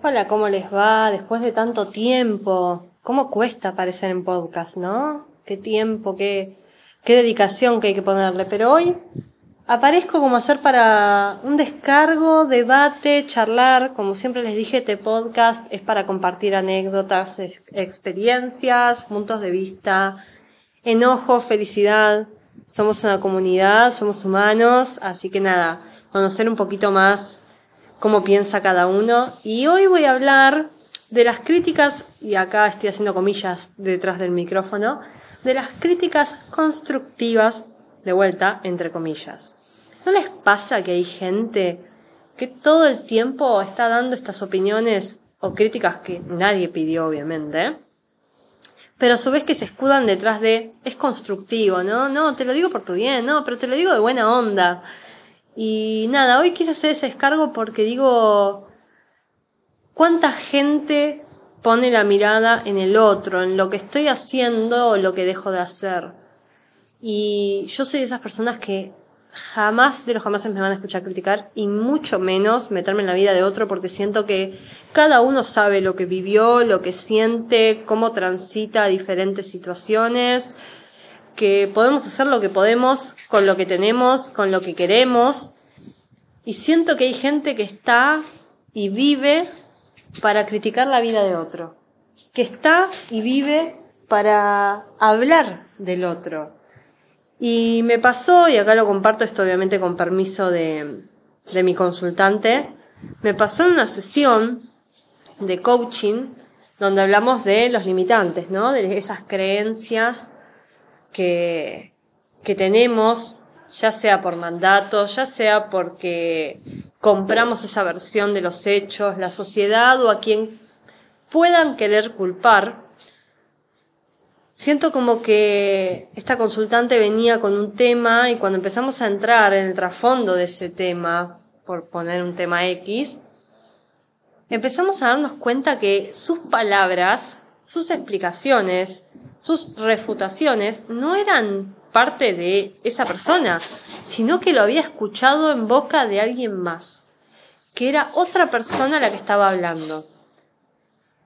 Hola, ¿cómo les va? Después de tanto tiempo. ¿Cómo cuesta aparecer en podcast, no? Qué tiempo, qué, qué dedicación que hay que ponerle. Pero hoy aparezco como hacer para un descargo, debate, charlar. Como siempre les dije, este podcast es para compartir anécdotas, experiencias, puntos de vista, enojo, felicidad. Somos una comunidad, somos humanos, así que nada, conocer un poquito más cómo piensa cada uno. Y hoy voy a hablar de las críticas, y acá estoy haciendo comillas detrás del micrófono, de las críticas constructivas, de vuelta, entre comillas. ¿No les pasa que hay gente que todo el tiempo está dando estas opiniones o críticas que nadie pidió, obviamente? Pero a su vez que se escudan detrás de es constructivo, ¿no? No, te lo digo por tu bien, no, pero te lo digo de buena onda. Y nada, hoy quise hacer ese descargo porque digo, ¿cuánta gente pone la mirada en el otro, en lo que estoy haciendo o lo que dejo de hacer? Y yo soy de esas personas que jamás de los jamás me van a escuchar criticar y mucho menos meterme en la vida de otro porque siento que cada uno sabe lo que vivió, lo que siente, cómo transita diferentes situaciones que podemos hacer lo que podemos con lo que tenemos, con lo que queremos. Y siento que hay gente que está y vive para criticar la vida de otro. Que está y vive para hablar del otro. Y me pasó, y acá lo comparto esto obviamente con permiso de, de mi consultante, me pasó en una sesión de coaching donde hablamos de los limitantes, ¿no? De esas creencias que, que tenemos, ya sea por mandato, ya sea porque compramos esa versión de los hechos, la sociedad o a quien puedan querer culpar. Siento como que esta consultante venía con un tema y cuando empezamos a entrar en el trasfondo de ese tema, por poner un tema X, empezamos a darnos cuenta que sus palabras, sus explicaciones, sus refutaciones no eran parte de esa persona, sino que lo había escuchado en boca de alguien más, que era otra persona la que estaba hablando.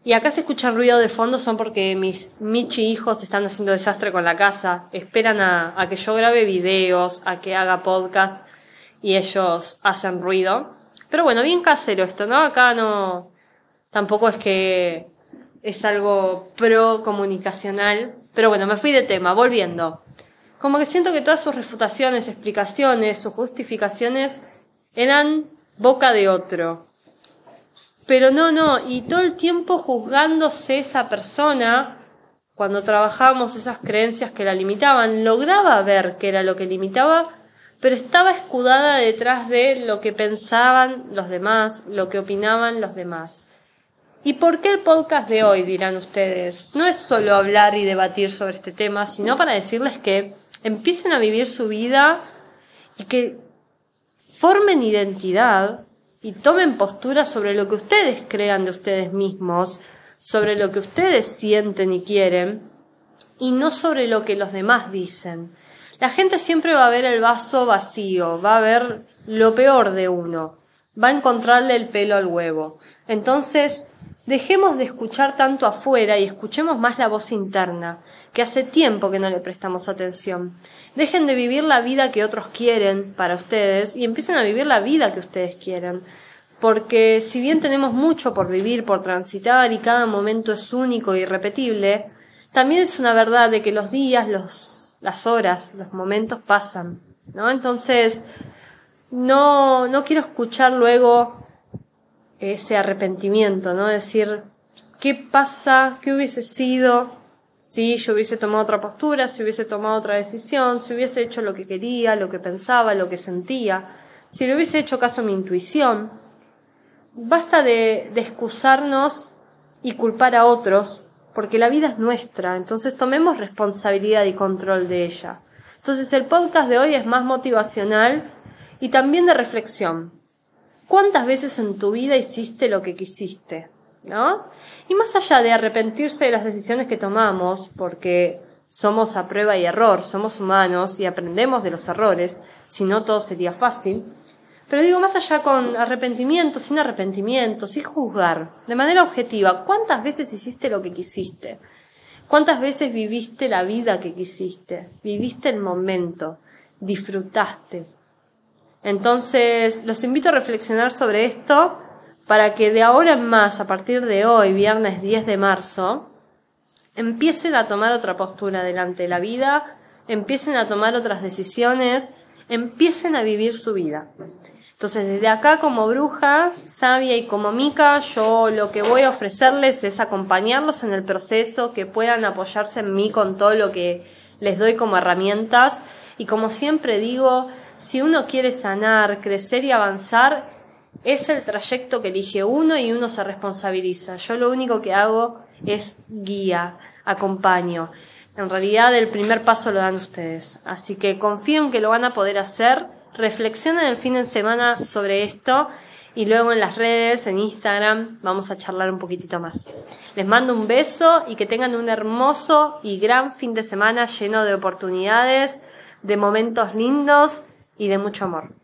Y acá se escucha ruido de fondo son porque mis Michi hijos están haciendo desastre con la casa, esperan a, a que yo grabe videos, a que haga podcast y ellos hacen ruido. Pero bueno, bien casero esto, ¿no? Acá no, tampoco es que es algo pro comunicacional. Pero bueno, me fui de tema, volviendo. Como que siento que todas sus refutaciones, explicaciones, sus justificaciones eran boca de otro. Pero no, no, y todo el tiempo juzgándose esa persona, cuando trabajábamos esas creencias que la limitaban, lograba ver qué era lo que limitaba, pero estaba escudada detrás de lo que pensaban los demás, lo que opinaban los demás. ¿Y por qué el podcast de hoy, dirán ustedes? No es solo hablar y debatir sobre este tema, sino para decirles que empiecen a vivir su vida y que formen identidad y tomen postura sobre lo que ustedes crean de ustedes mismos, sobre lo que ustedes sienten y quieren, y no sobre lo que los demás dicen. La gente siempre va a ver el vaso vacío, va a ver lo peor de uno, va a encontrarle el pelo al huevo. Entonces, Dejemos de escuchar tanto afuera y escuchemos más la voz interna, que hace tiempo que no le prestamos atención. Dejen de vivir la vida que otros quieren para ustedes y empiecen a vivir la vida que ustedes quieren. Porque si bien tenemos mucho por vivir, por transitar y cada momento es único e irrepetible, también es una verdad de que los días, los, las horas, los momentos pasan, ¿no? Entonces, no, no quiero escuchar luego ese arrepentimiento, ¿no? Decir, ¿qué pasa? ¿Qué hubiese sido si yo hubiese tomado otra postura, si hubiese tomado otra decisión, si hubiese hecho lo que quería, lo que pensaba, lo que sentía, si le hubiese hecho caso a mi intuición? Basta de, de excusarnos y culpar a otros, porque la vida es nuestra, entonces tomemos responsabilidad y control de ella. Entonces el podcast de hoy es más motivacional y también de reflexión. ¿Cuántas veces en tu vida hiciste lo que quisiste? ¿No? Y más allá de arrepentirse de las decisiones que tomamos, porque somos a prueba y error, somos humanos y aprendemos de los errores, si no todo sería fácil, Pero digo, más allá con arrepentimiento, sin arrepentimiento, sin juzgar, de manera objetiva, ¿cuántas veces hiciste lo que quisiste? ¿Cuántas veces viviste la vida que quisiste? Viviste el momento, disfrutaste. Entonces, los invito a reflexionar sobre esto para que de ahora en más, a partir de hoy, viernes 10 de marzo, empiecen a tomar otra postura delante de la vida, empiecen a tomar otras decisiones, empiecen a vivir su vida. Entonces, desde acá como bruja, sabia y como mica, yo lo que voy a ofrecerles es acompañarlos en el proceso, que puedan apoyarse en mí con todo lo que les doy como herramientas. Y como siempre digo, si uno quiere sanar, crecer y avanzar, es el trayecto que elige uno y uno se responsabiliza. Yo lo único que hago es guía, acompaño. En realidad el primer paso lo dan ustedes. Así que confío en que lo van a poder hacer. Reflexionen el fin de semana sobre esto y luego en las redes, en Instagram, vamos a charlar un poquitito más. Les mando un beso y que tengan un hermoso y gran fin de semana lleno de oportunidades, de momentos lindos y de mucho amor.